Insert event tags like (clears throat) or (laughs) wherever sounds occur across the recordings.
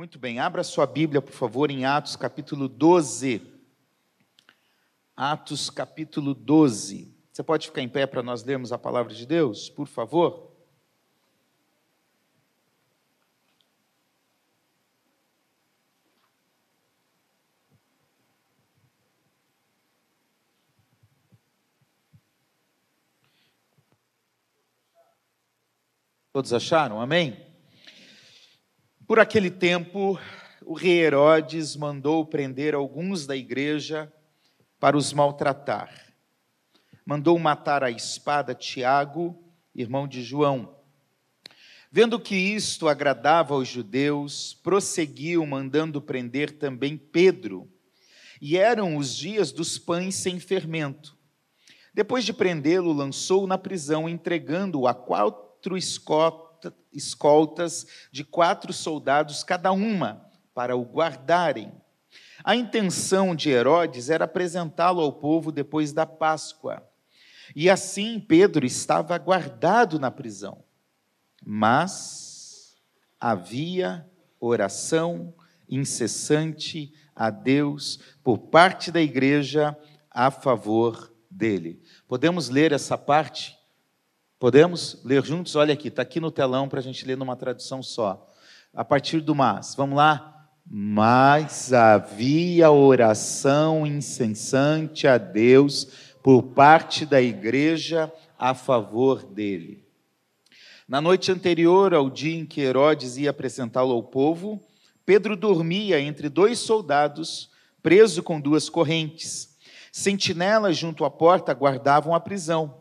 Muito bem, abra sua Bíblia, por favor, em Atos capítulo 12. Atos capítulo 12. Você pode ficar em pé para nós lermos a palavra de Deus, por favor? Todos acharam? Amém? Por aquele tempo, o rei Herodes mandou prender alguns da igreja para os maltratar. Mandou matar a espada Tiago, irmão de João. Vendo que isto agradava aos judeus, prosseguiu mandando prender também Pedro. E eram os dias dos pães sem fermento. Depois de prendê-lo, lançou-o na prisão, entregando-o a quatro escoltas de quatro soldados cada uma, para o guardarem. A intenção de Herodes era apresentá-lo ao povo depois da Páscoa. E assim Pedro estava guardado na prisão. Mas havia oração incessante a Deus por parte da igreja a favor dele. Podemos ler essa parte? Podemos ler juntos? Olha aqui, está aqui no telão para a gente ler numa tradução só. A partir do mas, vamos lá? Mas havia oração incessante a Deus por parte da igreja a favor dele. Na noite anterior ao dia em que Herodes ia apresentá-lo ao povo, Pedro dormia entre dois soldados, preso com duas correntes. Sentinelas junto à porta guardavam a prisão.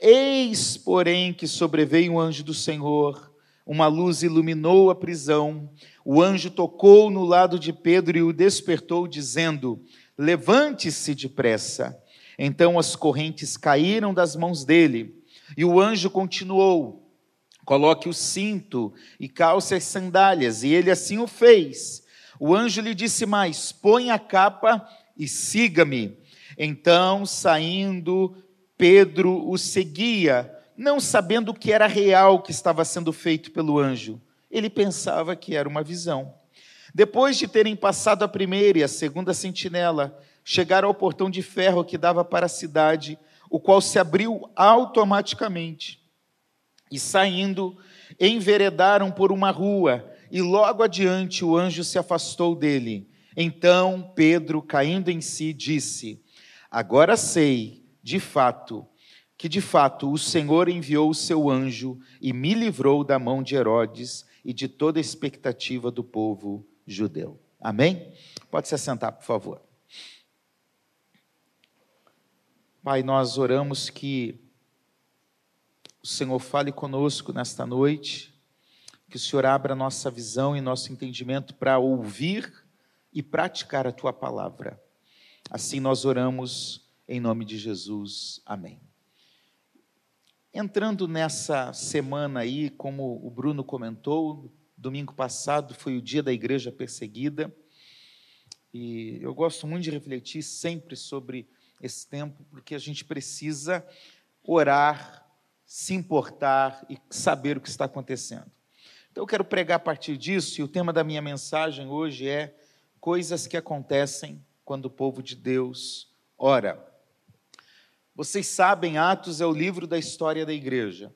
Eis, porém, que sobreveio um anjo do Senhor, uma luz iluminou a prisão. O anjo tocou no lado de Pedro e o despertou, dizendo: Levante-se depressa. Então as correntes caíram das mãos dele, e o anjo continuou: Coloque o cinto e calce as sandálias. E ele assim o fez. O anjo lhe disse mais: Põe a capa e siga-me. Então, saindo, Pedro o seguia, não sabendo o que era real que estava sendo feito pelo anjo. Ele pensava que era uma visão. Depois de terem passado a primeira e a segunda sentinela, chegaram ao portão de ferro que dava para a cidade, o qual se abriu automaticamente. E saindo, enveredaram por uma rua, e logo adiante o anjo se afastou dele. Então Pedro, caindo em si, disse: Agora sei, de fato, que de fato o Senhor enviou o seu anjo e me livrou da mão de Herodes e de toda a expectativa do povo judeu. Amém? Pode se assentar, por favor. Pai, nós oramos que o Senhor fale conosco nesta noite, que o Senhor abra nossa visão e nosso entendimento para ouvir e praticar a tua palavra. Assim nós oramos em nome de Jesus. Amém. Entrando nessa semana aí, como o Bruno comentou, domingo passado foi o dia da igreja perseguida. E eu gosto muito de refletir sempre sobre esse tempo, porque a gente precisa orar, se importar e saber o que está acontecendo. Então eu quero pregar a partir disso, e o tema da minha mensagem hoje é coisas que acontecem quando o povo de Deus ora. Vocês sabem, Atos é o livro da história da igreja.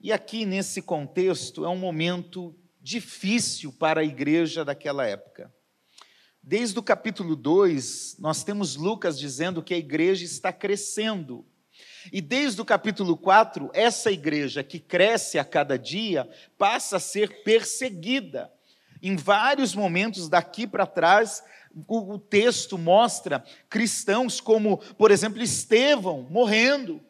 E aqui, nesse contexto, é um momento difícil para a igreja daquela época. Desde o capítulo 2, nós temos Lucas dizendo que a igreja está crescendo. E desde o capítulo 4, essa igreja que cresce a cada dia passa a ser perseguida. Em vários momentos daqui para trás, o, o texto mostra cristãos como, por exemplo, Estevão morrendo,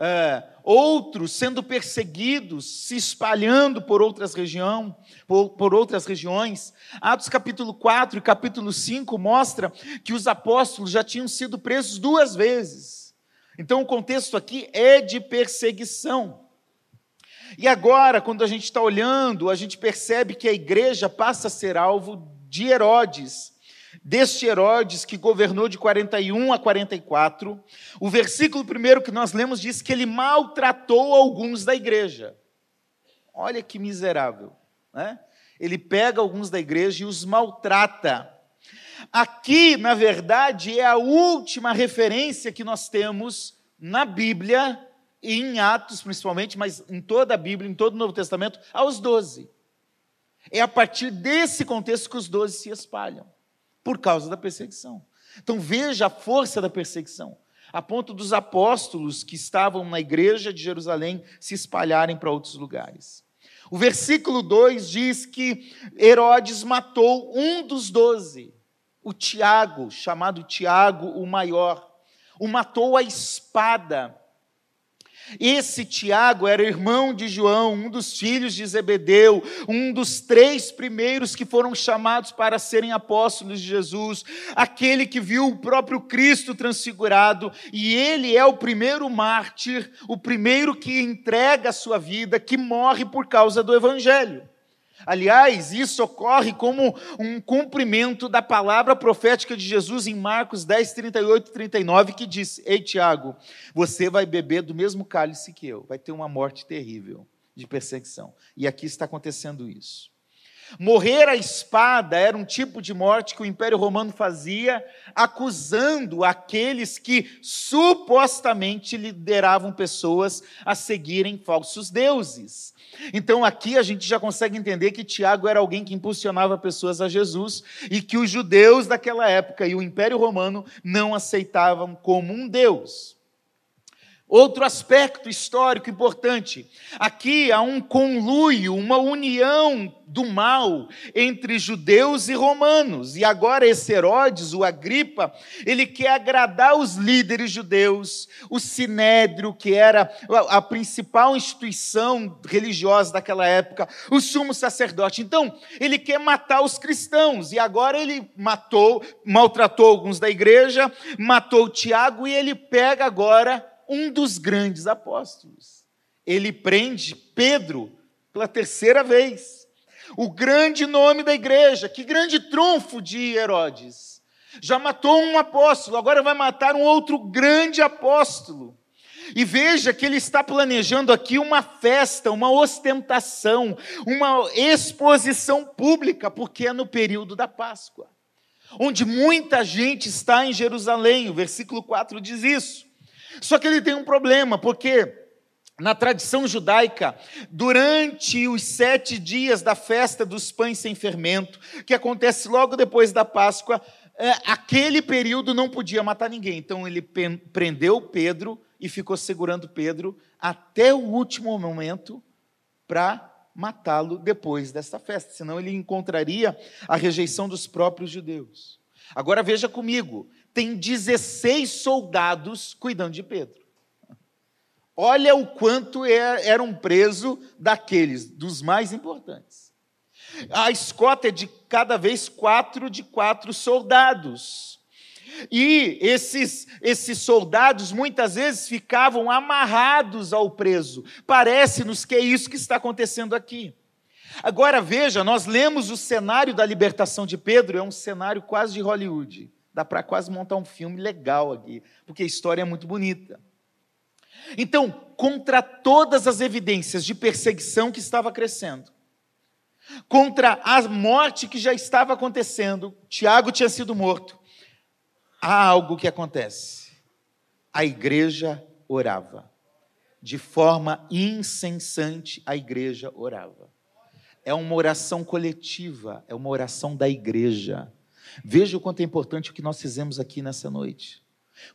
é, outros sendo perseguidos, se espalhando por outras, região, por, por outras regiões. Atos capítulo 4 e capítulo 5 mostra que os apóstolos já tinham sido presos duas vezes. Então o contexto aqui é de perseguição. E agora, quando a gente está olhando, a gente percebe que a igreja passa a ser alvo de Herodes, deste Herodes que governou de 41 a 44, o versículo primeiro que nós lemos diz que ele maltratou alguns da igreja. Olha que miserável, né? Ele pega alguns da igreja e os maltrata. Aqui, na verdade, é a última referência que nós temos na Bíblia, em Atos principalmente, mas em toda a Bíblia, em todo o Novo Testamento, aos doze. É a partir desse contexto que os doze se espalham, por causa da perseguição. Então veja a força da perseguição, a ponto dos apóstolos que estavam na igreja de Jerusalém se espalharem para outros lugares. O versículo 2 diz que Herodes matou um dos doze, o Tiago, chamado Tiago o maior, o matou a espada esse Tiago era irmão de João, um dos filhos de Zebedeu, um dos três primeiros que foram chamados para serem apóstolos de Jesus, aquele que viu o próprio Cristo transfigurado, e ele é o primeiro mártir, o primeiro que entrega a sua vida, que morre por causa do evangelho. Aliás, isso ocorre como um cumprimento da palavra profética de Jesus em Marcos 10, 38 e 39, que diz: Ei, Tiago, você vai beber do mesmo cálice que eu, vai ter uma morte terrível de perseguição. E aqui está acontecendo isso. Morrer à espada era um tipo de morte que o Império Romano fazia, acusando aqueles que supostamente lideravam pessoas a seguirem falsos deuses. Então aqui a gente já consegue entender que Tiago era alguém que impulsionava pessoas a Jesus e que os judeus daquela época e o Império Romano não aceitavam como um Deus. Outro aspecto histórico importante: aqui há um conluio, uma união do mal entre judeus e romanos. E agora esse Herodes, o Agripa, ele quer agradar os líderes judeus, o sinédrio, que era a principal instituição religiosa daquela época, o sumo sacerdote. Então, ele quer matar os cristãos. E agora ele matou, maltratou alguns da igreja, matou Tiago e ele pega agora um dos grandes apóstolos. Ele prende Pedro pela terceira vez. O grande nome da igreja, que grande trunfo de Herodes. Já matou um apóstolo, agora vai matar um outro grande apóstolo. E veja que ele está planejando aqui uma festa, uma ostentação, uma exposição pública, porque é no período da Páscoa, onde muita gente está em Jerusalém. O versículo 4 diz isso. Só que ele tem um problema, porque na tradição judaica, durante os sete dias da festa dos pães sem fermento, que acontece logo depois da Páscoa, é, aquele período não podia matar ninguém. Então ele prendeu Pedro e ficou segurando Pedro até o último momento para matá-lo depois desta festa, senão ele encontraria a rejeição dos próprios judeus. Agora veja comigo, tem 16 soldados cuidando de Pedro. Olha o quanto é, era um preso daqueles, dos mais importantes. A escota é de cada vez quatro de quatro soldados. E esses, esses soldados muitas vezes ficavam amarrados ao preso. Parece-nos que é isso que está acontecendo aqui. Agora veja, nós lemos o cenário da libertação de Pedro, é um cenário quase de Hollywood. Dá para quase montar um filme legal aqui, porque a história é muito bonita. Então, contra todas as evidências de perseguição que estava crescendo, contra a morte que já estava acontecendo, Tiago tinha sido morto, há algo que acontece. A igreja orava. De forma incessante, a igreja orava. É uma oração coletiva, é uma oração da igreja. Veja o quanto é importante o que nós fizemos aqui nessa noite.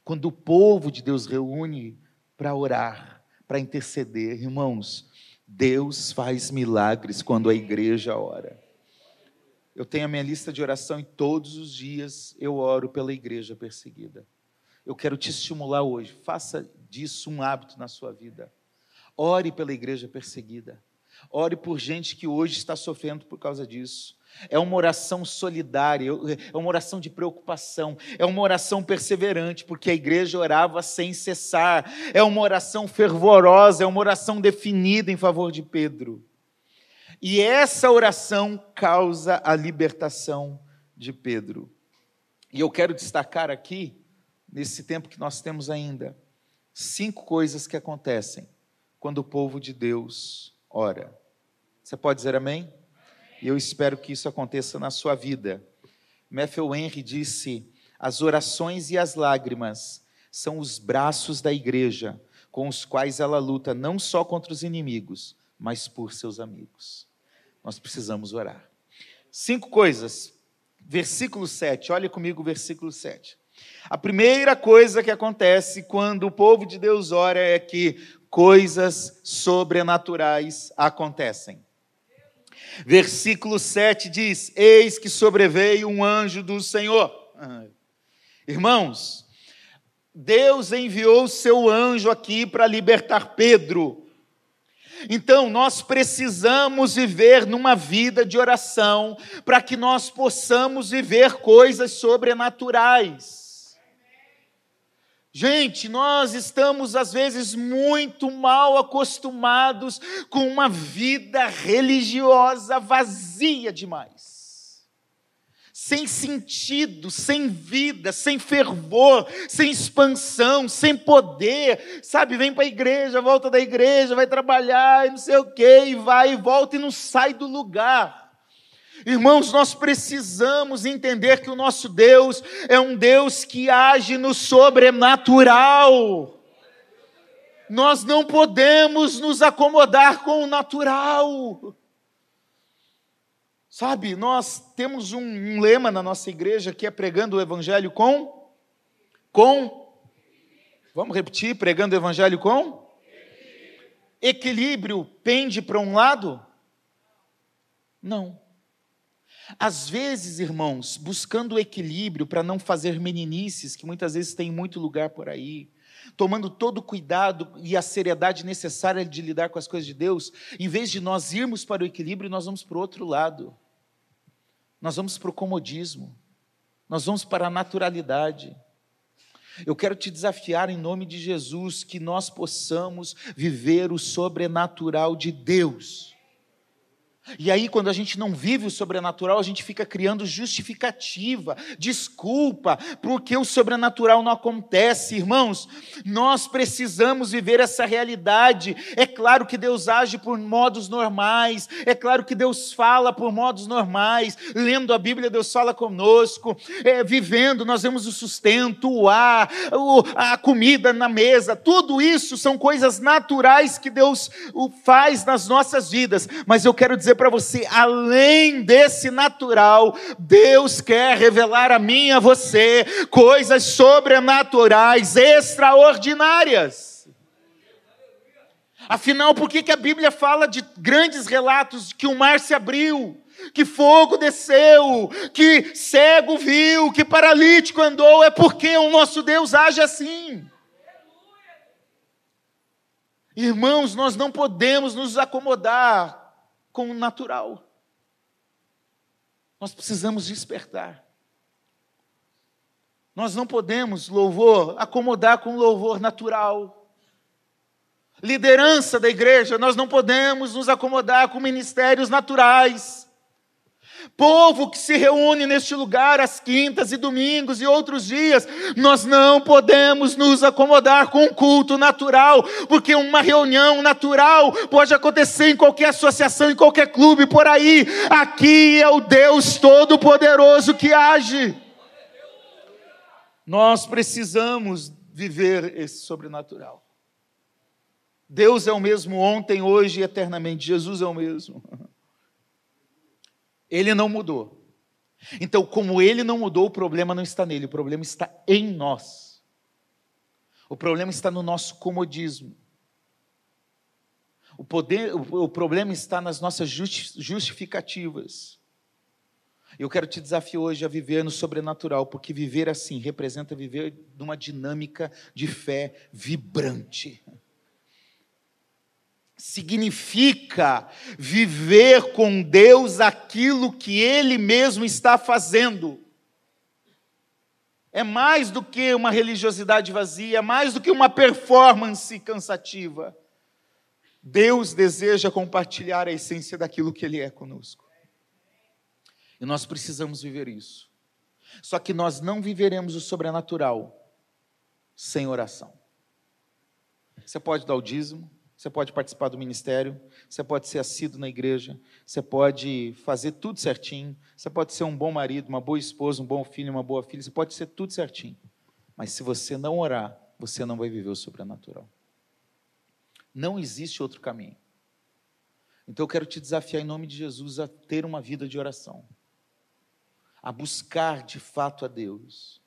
Quando o povo de Deus reúne para orar, para interceder, irmãos, Deus faz milagres quando a igreja ora. Eu tenho a minha lista de oração e todos os dias eu oro pela igreja perseguida. Eu quero te estimular hoje, faça disso um hábito na sua vida. Ore pela igreja perseguida. Ore por gente que hoje está sofrendo por causa disso. É uma oração solidária, é uma oração de preocupação, é uma oração perseverante, porque a igreja orava sem cessar, é uma oração fervorosa, é uma oração definida em favor de Pedro. E essa oração causa a libertação de Pedro. E eu quero destacar aqui, nesse tempo que nós temos ainda, cinco coisas que acontecem quando o povo de Deus ora. Você pode dizer amém? E eu espero que isso aconteça na sua vida. Matthew Henry disse: as orações e as lágrimas são os braços da igreja com os quais ela luta não só contra os inimigos, mas por seus amigos. Nós precisamos orar. Cinco coisas. Versículo 7, olha comigo o versículo 7. A primeira coisa que acontece quando o povo de Deus ora é que coisas sobrenaturais acontecem. Versículo 7 diz: Eis que sobreveio um anjo do Senhor. Irmãos, Deus enviou seu anjo aqui para libertar Pedro. Então, nós precisamos viver numa vida de oração para que nós possamos viver coisas sobrenaturais. Gente, nós estamos às vezes muito mal acostumados com uma vida religiosa vazia demais sem sentido, sem vida, sem fervor, sem expansão, sem poder, sabe? Vem para a igreja, volta da igreja, vai trabalhar e não sei o quê, e vai e volta e não sai do lugar. Irmãos, nós precisamos entender que o nosso Deus é um Deus que age no sobrenatural. Nós não podemos nos acomodar com o natural. Sabe, nós temos um, um, lema na nossa igreja que é pregando o evangelho com com Vamos repetir, pregando o evangelho com equilíbrio pende para um lado? Não. Às vezes, irmãos, buscando o equilíbrio para não fazer meninices, que muitas vezes tem muito lugar por aí, tomando todo o cuidado e a seriedade necessária de lidar com as coisas de Deus, em vez de nós irmos para o equilíbrio, nós vamos para o outro lado nós vamos para o comodismo, nós vamos para a naturalidade. Eu quero te desafiar em nome de Jesus que nós possamos viver o sobrenatural de Deus. E aí, quando a gente não vive o sobrenatural, a gente fica criando justificativa, desculpa, porque o sobrenatural não acontece, irmãos. Nós precisamos viver essa realidade. É claro que Deus age por modos normais, é claro que Deus fala por modos normais. Lendo a Bíblia, Deus fala conosco. É, vivendo, nós vemos o sustento, o ar, a comida na mesa. Tudo isso são coisas naturais que Deus faz nas nossas vidas. Mas eu quero dizer dizer para você, além desse natural, Deus quer revelar a mim e a você coisas sobrenaturais, extraordinárias. Afinal, por que, que a Bíblia fala de grandes relatos que o mar se abriu? que fogo desceu, que cego viu, que paralítico andou, é porque o nosso Deus age assim. Irmãos, nós não podemos nos acomodar com o natural. Nós precisamos despertar. Nós não podemos, louvor, acomodar com louvor natural. Liderança da igreja, nós não podemos nos acomodar com ministérios naturais. Povo que se reúne neste lugar às quintas e domingos e outros dias, nós não podemos nos acomodar com um culto natural, porque uma reunião natural pode acontecer em qualquer associação, em qualquer clube por aí. Aqui é o Deus Todo-Poderoso que age. Nós precisamos viver esse sobrenatural. Deus é o mesmo ontem, hoje e eternamente. Jesus é o mesmo. (laughs) Ele não mudou. Então, como ele não mudou, o problema não está nele, o problema está em nós. O problema está no nosso comodismo. O, poder, o, problema está nas nossas justificativas. Eu quero te desafiar hoje a viver no sobrenatural, porque viver assim representa viver numa dinâmica de fé vibrante significa viver com Deus aquilo que Ele mesmo está fazendo. É mais do que uma religiosidade vazia, é mais do que uma performance cansativa. Deus deseja compartilhar a essência daquilo que Ele é conosco. E nós precisamos viver isso. Só que nós não viveremos o sobrenatural sem oração. Você pode dar o dízimo, Você pode participar do ministério, você pode ser assíduo na igreja, você pode fazer tudo certinho, você pode ser um bom marido, uma boa esposa, um bom filho, uma boa filha, você pode ser tudo certinho. Mas se você não orar, você não vai viver o sobrenatural. Não existe outro caminho. Então eu quero te desafiar em nome de Jesus a ter uma vida de oração, a buscar de fato a Deus.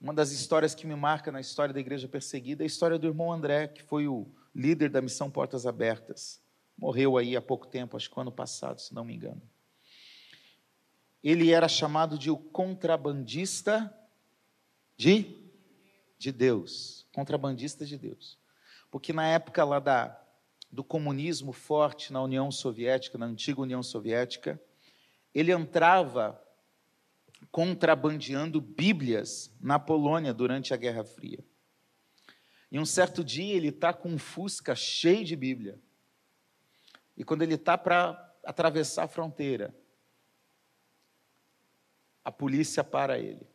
Uma das histórias que me marca na história da igreja perseguida é a história do irmão André, que foi o líder da missão Portas Abertas. Morreu aí há pouco tempo, acho que ano passado, se não me engano. Ele era chamado de o contrabandista de, de Deus. Contrabandista de Deus. Porque na época lá da, do comunismo forte na União Soviética, na antiga União Soviética, ele entrava contrabandeando Bíblias na Polônia durante a Guerra Fria. E um certo dia ele está com um Fusca cheio de Bíblia. E quando ele está para atravessar a fronteira, a polícia para ele.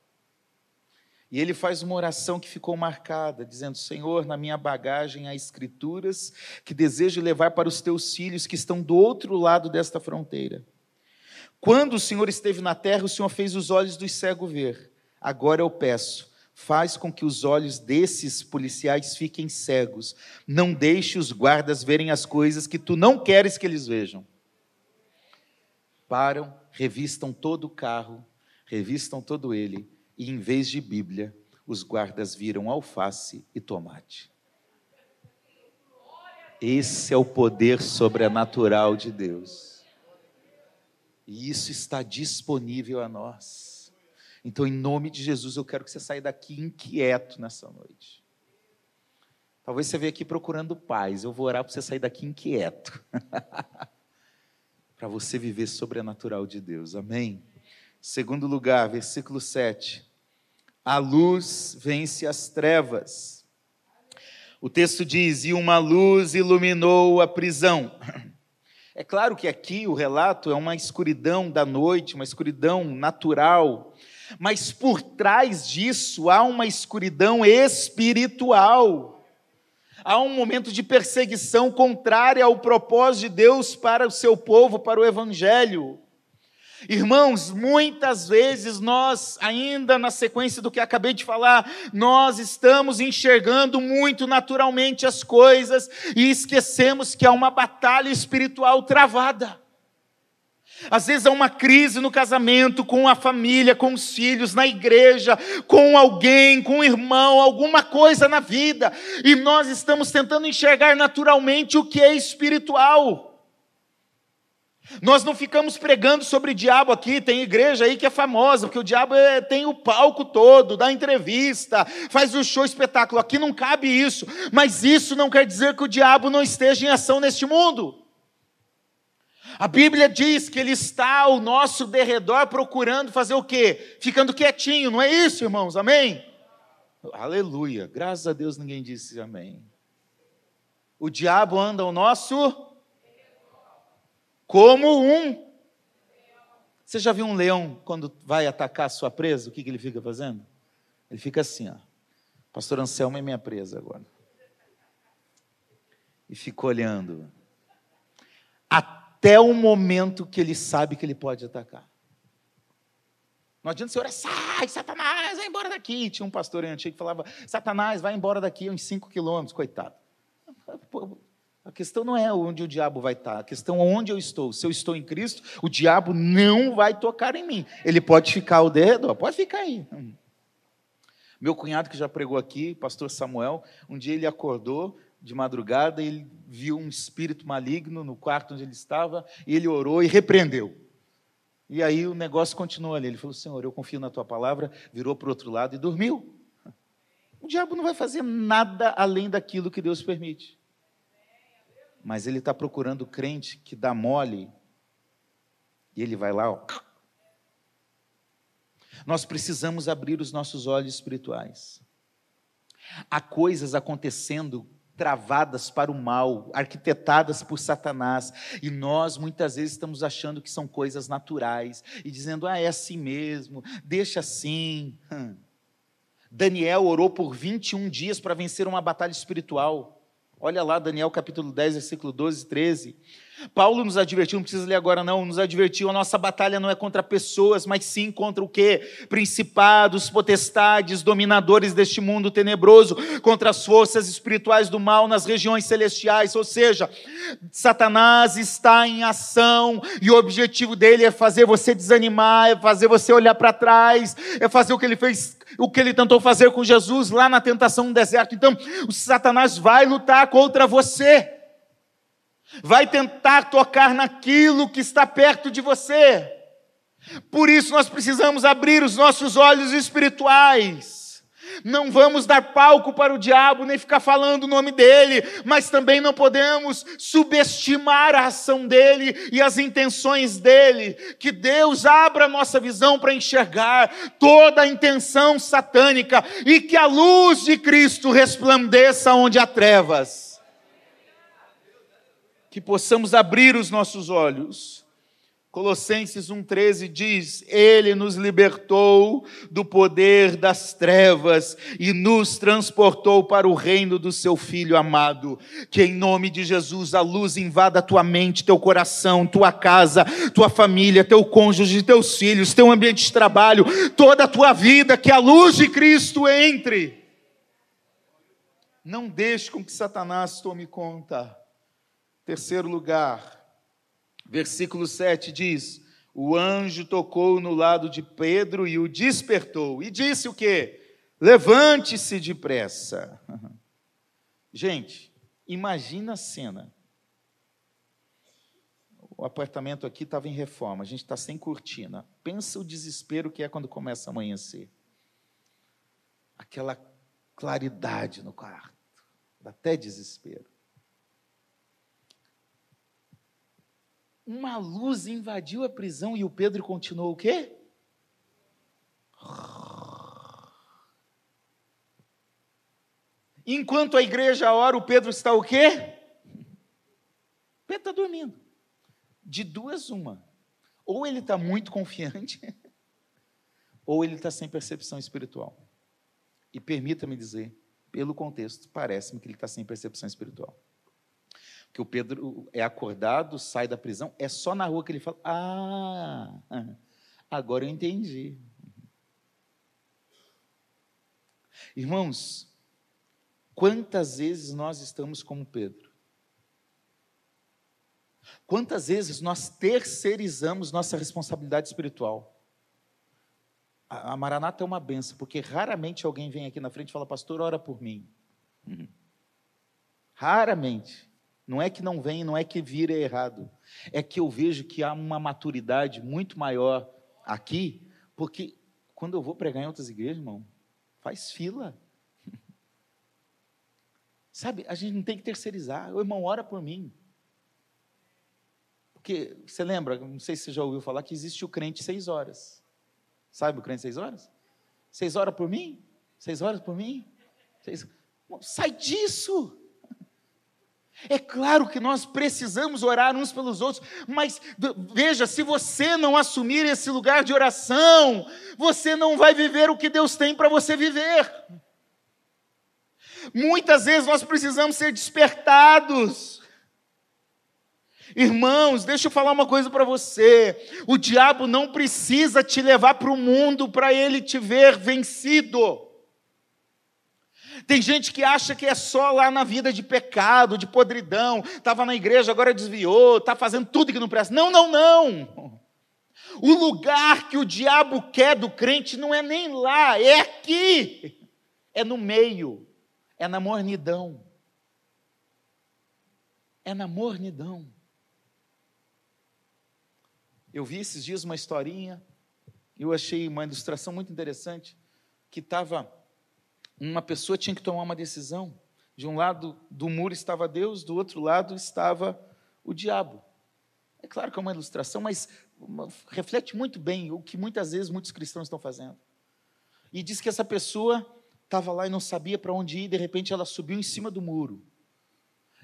E ele faz uma oração que ficou marcada, dizendo: Senhor, na minha bagagem há escrituras que desejo levar para os teus filhos que estão do outro lado desta fronteira. Quando o Senhor esteve na terra, o Senhor fez os olhos dos cegos ver. Agora eu peço, faz com que os olhos desses policiais fiquem cegos. Não deixe os guardas verem as coisas que tu não queres que eles vejam. Param, revistam todo o carro, revistam todo ele, e em vez de Bíblia, os guardas viram alface e tomate. Esse é o poder sobrenatural de Deus. E isso está disponível a nós. Então, em nome de Jesus, eu quero que você saia daqui inquieto nessa noite. Talvez você veja aqui procurando paz. Eu vou orar para você sair daqui inquieto. (laughs) para você viver sobrenatural de Deus. Amém? Segundo lugar, versículo 7. A luz vence as trevas. O texto diz: E uma luz iluminou a prisão. (clears throat) É claro que aqui o relato é uma escuridão da noite, uma escuridão natural, mas por trás disso há uma escuridão espiritual. Há um momento de perseguição contrária ao propósito de Deus para o seu povo, para o evangelho. Irmãos, muitas vezes nós, ainda na sequência do que acabei de falar, nós estamos enxergando muito naturalmente as coisas e esquecemos que há uma batalha espiritual travada. Às vezes há uma crise no casamento, com a família, com os filhos, na igreja, com alguém, com um irmão, alguma coisa na vida, e nós estamos tentando enxergar naturalmente o que é espiritual. Nós não ficamos pregando sobre o diabo aqui, tem igreja aí que é famosa, porque o diabo é, tem o palco todo, dá entrevista, faz o show espetáculo. Aqui não cabe isso, mas isso não quer dizer que o diabo não esteja em ação neste mundo. A Bíblia diz que ele está ao nosso derredor procurando fazer o quê? Ficando quietinho, não é isso, irmãos? Amém? Aleluia. Graças a Deus ninguém disse amém. O diabo anda ao nosso como um. Você já viu um leão quando vai atacar a sua presa? O que, que ele fica fazendo? Ele fica assim, ó. Pastor Anselmo é minha presa agora. E fica olhando. Até até o momento que ele sabe que ele pode atacar. Não adianta você orar, sai, Satanás, vai embora daqui. Tinha um pastor antigo que falava, Satanás, vai embora daqui uns 5 quilômetros, coitado. A questão não é onde o diabo vai estar, a questão é onde eu estou. Se eu estou em Cristo, o diabo não vai tocar em mim. Ele pode ficar ao dedo, pode ficar aí. Meu cunhado que já pregou aqui, pastor Samuel, um dia ele acordou, de madrugada, ele viu um espírito maligno no quarto onde ele estava, e ele orou e repreendeu. E aí o negócio continuou ali. Ele falou: Senhor, eu confio na tua palavra, virou para o outro lado e dormiu. O diabo não vai fazer nada além daquilo que Deus permite. Mas ele está procurando crente que dá mole, e ele vai lá, ó. Nós precisamos abrir os nossos olhos espirituais. Há coisas acontecendo travadas para o mal, arquitetadas por Satanás, e nós muitas vezes estamos achando que são coisas naturais e dizendo: "Ah, é assim mesmo, deixa assim". Hum. Daniel orou por 21 dias para vencer uma batalha espiritual. Olha lá, Daniel capítulo 10, versículo 12 e 13. Paulo nos advertiu, não precisa ler agora não, nos advertiu, a nossa batalha não é contra pessoas, mas sim contra o quê? Principados, potestades, dominadores deste mundo tenebroso, contra as forças espirituais do mal nas regiões celestiais, ou seja, Satanás está em ação e o objetivo dele é fazer você desanimar, é fazer você olhar para trás, é fazer o que ele fez, o que ele tentou fazer com Jesus lá na tentação no deserto. Então, o Satanás vai lutar contra você vai tentar tocar naquilo que está perto de você. Por isso nós precisamos abrir os nossos olhos espirituais. Não vamos dar palco para o diabo, nem ficar falando o nome dele, mas também não podemos subestimar a ação dele e as intenções dele. Que Deus abra nossa visão para enxergar toda a intenção satânica e que a luz de Cristo resplandeça onde há trevas que possamos abrir os nossos olhos. Colossenses 1,13 diz: Ele nos libertou do poder das trevas e nos transportou para o reino do seu Filho amado. Que em nome de Jesus a luz invada tua mente, teu coração, tua casa, tua família, teu cônjuge, teus filhos, teu ambiente de trabalho, toda a tua vida, que a luz de Cristo entre. Não deixe com que Satanás tome conta Terceiro lugar, versículo 7 diz: O anjo tocou no lado de Pedro e o despertou, e disse o quê? Levante-se depressa. (laughs) Gente, imagina a cena. O apartamento aqui estava em reforma, a gente está sem cortina. Pensa o desespero que é quando começa a amanhecer. Aquela claridade no quarto, dá até desespero. Uma luz invadiu a prisão e o Pedro continuou o quê? Enquanto a igreja ora, o Pedro está o quê? Pedro está dormindo. De duas, uma. Ou ele está muito confiante, (laughs) ou ele está sem percepção espiritual. E permita-me dizer, pelo contexto, parece-me que ele está sem percepção espiritual que o Pedro é acordado, sai da prisão, é só na rua que ele fala: Ah, agora eu entendi. Irmãos, quantas vezes nós estamos como Pedro? Quantas vezes nós terceirizamos nossa responsabilidade espiritual? A Maranata é uma benção, porque raramente alguém vem aqui na frente e fala, pastor, ora por mim. Raramente. Não é que não vem, não é que vira errado. É que eu vejo que há uma maturidade muito maior aqui, porque quando eu vou pregar em outras igrejas, irmão, faz fila. (laughs) Sabe, a gente não tem que terceirizar. O irmão, ora por mim. Porque, você lembra, não sei se você já ouviu falar, que existe o crente seis horas. Sabe o crente seis horas? Seis horas por mim? Seis horas por mim? Seis... Sai disso! É claro que nós precisamos orar uns pelos outros, mas veja, se você não assumir esse lugar de oração, você não vai viver o que Deus tem para você viver. Muitas vezes nós precisamos ser despertados. Irmãos, deixa eu falar uma coisa para você: o diabo não precisa te levar para o mundo para ele te ver vencido. Tem gente que acha que é só lá na vida de pecado, de podridão, estava na igreja, agora desviou, está fazendo tudo que não presta. Não, não, não. O lugar que o diabo quer do crente não é nem lá, é aqui, é no meio, é na mornidão. É na mornidão. Eu vi esses dias uma historinha, eu achei uma ilustração muito interessante, que estava uma pessoa tinha que tomar uma decisão. De um lado do muro estava Deus, do outro lado estava o diabo. É claro que é uma ilustração, mas reflete muito bem o que muitas vezes muitos cristãos estão fazendo. E diz que essa pessoa estava lá e não sabia para onde ir, de repente ela subiu em cima do muro.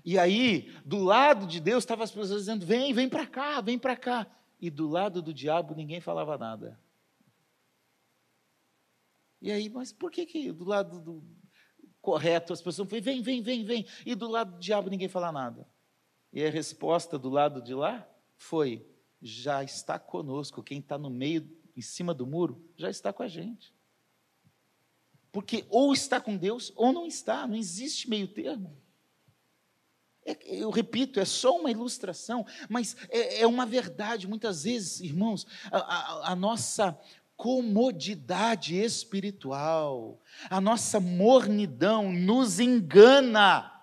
E aí, do lado de Deus, estavam as pessoas dizendo: vem, vem para cá, vem para cá. E do lado do diabo, ninguém falava nada. E aí, mas por que, que do lado do. correto, as pessoas falam, vem, vem, vem, vem, e do lado do diabo ninguém fala nada. E a resposta do lado de lá foi: já está conosco, quem está no meio, em cima do muro, já está com a gente. Porque ou está com Deus ou não está, não existe meio termo. É, eu repito, é só uma ilustração, mas é, é uma verdade. Muitas vezes, irmãos, a, a, a nossa comodidade espiritual, a nossa mornidão nos engana.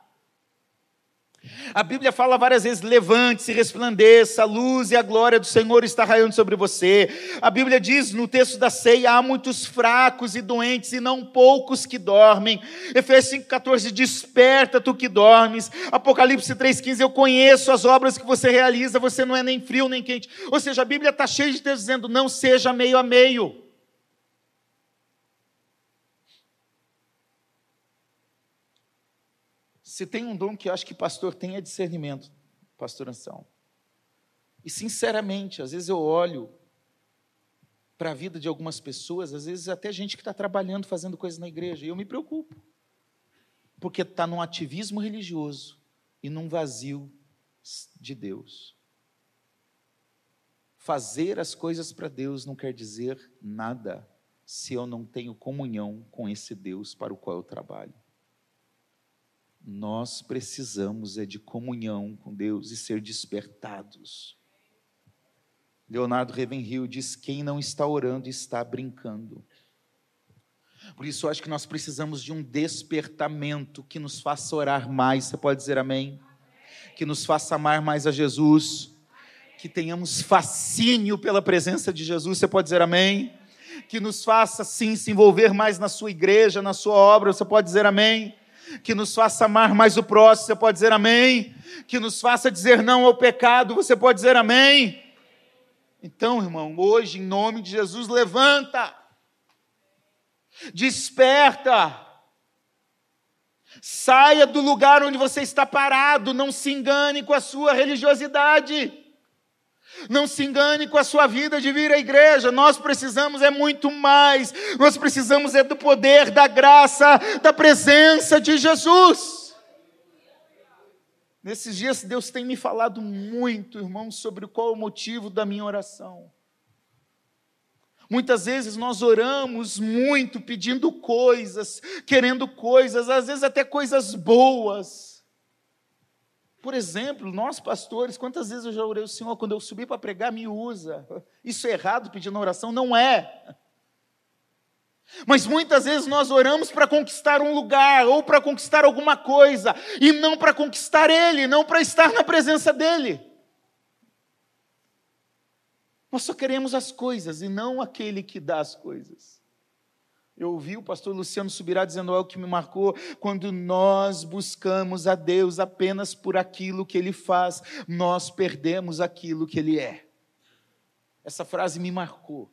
A Bíblia fala várias vezes: levante-se, resplandeça, a luz e a glória do Senhor está raiando sobre você. A Bíblia diz no texto da ceia: há muitos fracos e doentes, e não poucos que dormem. Efésios 5,14: desperta tu que dormes. Apocalipse 3,15: eu conheço as obras que você realiza, você não é nem frio nem quente. Ou seja, a Bíblia está cheia de Deus dizendo: não seja meio a meio. Se tem um dom que acho que pastor tem é discernimento, pastoração. E sinceramente, às vezes eu olho para a vida de algumas pessoas, às vezes até gente que está trabalhando, fazendo coisas na igreja, e eu me preocupo. Porque está num ativismo religioso e num vazio de Deus. Fazer as coisas para Deus não quer dizer nada se eu não tenho comunhão com esse Deus para o qual eu trabalho. Nós precisamos é de comunhão com Deus e ser despertados. Leonardo Ravenhill diz: quem não está orando está brincando. Por isso, eu acho que nós precisamos de um despertamento que nos faça orar mais. Você pode dizer amém? Que nos faça amar mais a Jesus. Que tenhamos fascínio pela presença de Jesus. Você pode dizer amém? Que nos faça, sim, se envolver mais na sua igreja, na sua obra. Você pode dizer amém? Que nos faça amar mais o próximo, você pode dizer amém? Que nos faça dizer não ao pecado, você pode dizer amém? Então, irmão, hoje, em nome de Jesus, levanta, desperta, saia do lugar onde você está parado, não se engane com a sua religiosidade. Não se engane com a sua vida de vir à igreja. Nós precisamos é muito mais. Nós precisamos é do poder, da graça, da presença de Jesus. Nesses dias Deus tem me falado muito, irmãos, sobre qual o motivo da minha oração. Muitas vezes nós oramos muito pedindo coisas, querendo coisas, às vezes até coisas boas. Por exemplo, nós pastores, quantas vezes eu já orei o Senhor, quando eu subir para pregar, me usa. Isso é errado pedindo oração? Não é. Mas muitas vezes nós oramos para conquistar um lugar ou para conquistar alguma coisa, e não para conquistar Ele, não para estar na presença dEle. Nós só queremos as coisas e não aquele que dá as coisas. Eu ouvi o pastor Luciano Subirá dizendo algo que me marcou. Quando nós buscamos a Deus apenas por aquilo que Ele faz, nós perdemos aquilo que Ele é. Essa frase me marcou.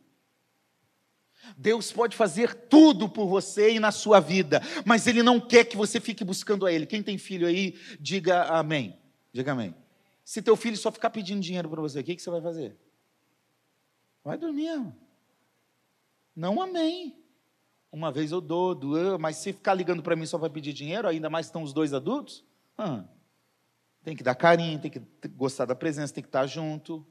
Deus pode fazer tudo por você e na sua vida, mas Ele não quer que você fique buscando a Ele. Quem tem filho aí, diga amém. Diga amém. Se teu filho só ficar pedindo dinheiro para você, o que, que você vai fazer? Vai dormir. Não amém. Uma vez eu dou, duas, mas se ficar ligando para mim só para pedir dinheiro, ainda mais estão os dois adultos, tem que dar carinho, tem que gostar da presença, tem que estar junto.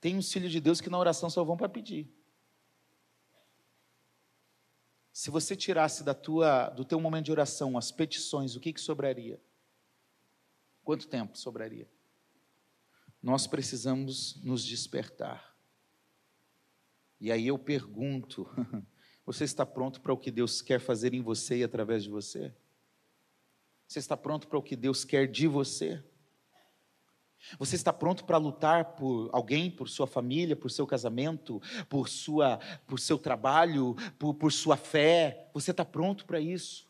Tem uns filhos de Deus que na oração só vão para pedir. Se você tirasse da tua, do teu momento de oração as petições, o que, que sobraria? Quanto tempo sobraria? Nós precisamos nos despertar. E aí eu pergunto: (laughs) você está pronto para o que Deus quer fazer em você e através de você? Você está pronto para o que Deus quer de você? Você está pronto para lutar por alguém, por sua família, por seu casamento, por, sua, por seu trabalho, por, por sua fé? Você está pronto para isso?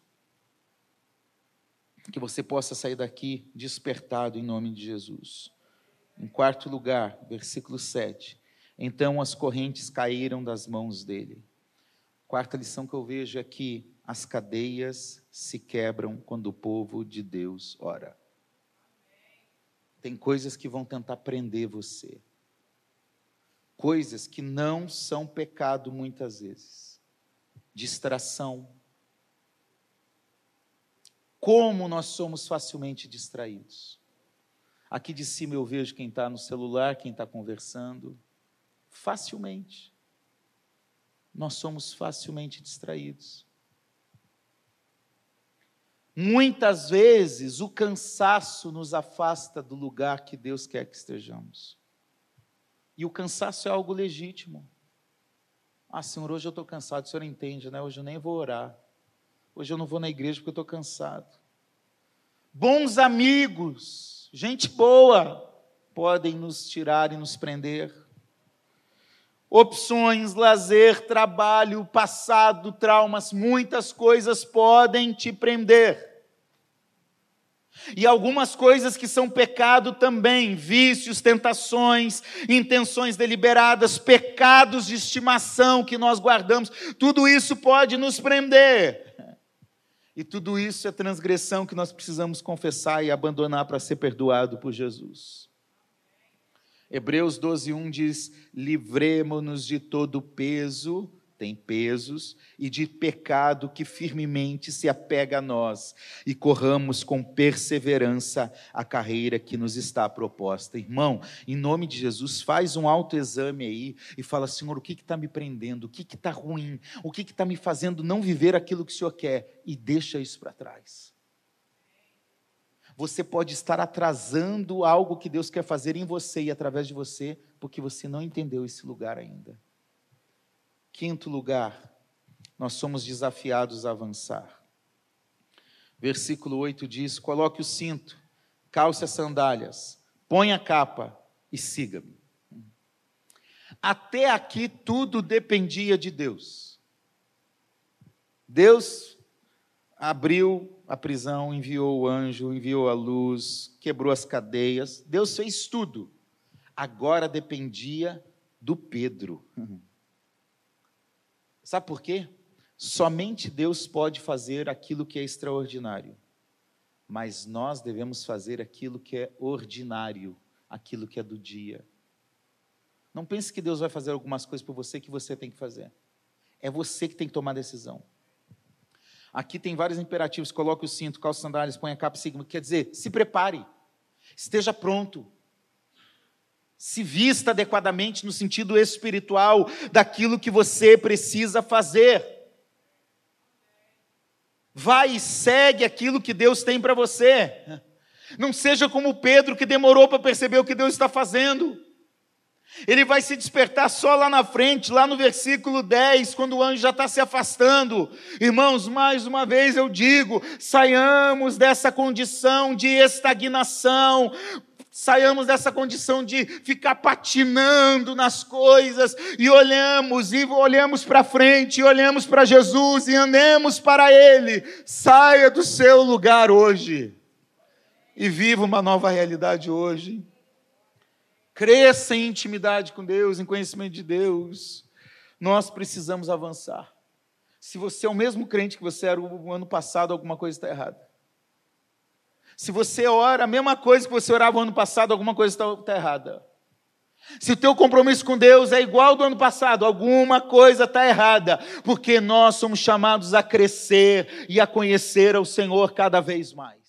Que você possa sair daqui despertado em nome de Jesus. Em quarto lugar, versículo 7. Então as correntes caíram das mãos dele. Quarta lição que eu vejo é que as cadeias se quebram quando o povo de Deus ora. Tem coisas que vão tentar prender você. Coisas que não são pecado muitas vezes. Distração, Como nós somos facilmente distraídos. Aqui de cima eu vejo quem está no celular, quem está conversando. Facilmente. Nós somos facilmente distraídos. Muitas vezes o cansaço nos afasta do lugar que Deus quer que estejamos. E o cansaço é algo legítimo. Ah, Senhor, hoje eu estou cansado, o Senhor entende, né? Hoje eu nem vou orar. Hoje eu não vou na igreja porque eu estou cansado. Bons amigos, gente boa, podem nos tirar e nos prender. Opções, lazer, trabalho, passado, traumas, muitas coisas podem te prender. E algumas coisas que são pecado também, vícios, tentações, intenções deliberadas, pecados de estimação que nós guardamos, tudo isso pode nos prender. E tudo isso é transgressão que nós precisamos confessar e abandonar para ser perdoado por Jesus. Hebreus 12, 1 diz: livremos-nos de todo peso tem pesos e de pecado que firmemente se apega a nós e corramos com perseverança a carreira que nos está proposta. Irmão, em nome de Jesus, faz um autoexame aí e fala: Senhor, o que está me prendendo? O que está ruim? O que está me fazendo não viver aquilo que o Senhor quer? E deixa isso para trás. Você pode estar atrasando algo que Deus quer fazer em você e através de você, porque você não entendeu esse lugar ainda. Quinto lugar, nós somos desafiados a avançar. Versículo 8 diz: Coloque o cinto, calce as sandálias, ponha a capa e siga-me. Até aqui tudo dependia de Deus. Deus abriu a prisão, enviou o anjo, enviou a luz, quebrou as cadeias. Deus fez tudo. Agora dependia do Pedro. (laughs) Sabe por quê? Somente Deus pode fazer aquilo que é extraordinário, mas nós devemos fazer aquilo que é ordinário, aquilo que é do dia. Não pense que Deus vai fazer algumas coisas por você que você tem que fazer. É você que tem que tomar a decisão. Aqui tem vários imperativos: coloque o cinto, calça sandálias, ponha a capa, sigma. Quer dizer, se prepare, esteja pronto se vista adequadamente no sentido espiritual daquilo que você precisa fazer. Vai e segue aquilo que Deus tem para você. Não seja como Pedro que demorou para perceber o que Deus está fazendo. Ele vai se despertar só lá na frente, lá no versículo 10, quando o anjo já está se afastando. Irmãos, mais uma vez eu digo: saiamos dessa condição de estagnação, Saiamos dessa condição de ficar patinando nas coisas e olhamos e olhamos para frente, e olhamos para Jesus e andemos para Ele. Saia do seu lugar hoje e viva uma nova realidade hoje. Cresça em intimidade com Deus, em conhecimento de Deus. Nós precisamos avançar. Se você é o mesmo crente que você era o ano passado, alguma coisa está errada. Se você ora a mesma coisa que você orava o ano passado, alguma coisa está tá errada. Se o teu compromisso com Deus é igual ao do ano passado, alguma coisa está errada, porque nós somos chamados a crescer e a conhecer o Senhor cada vez mais.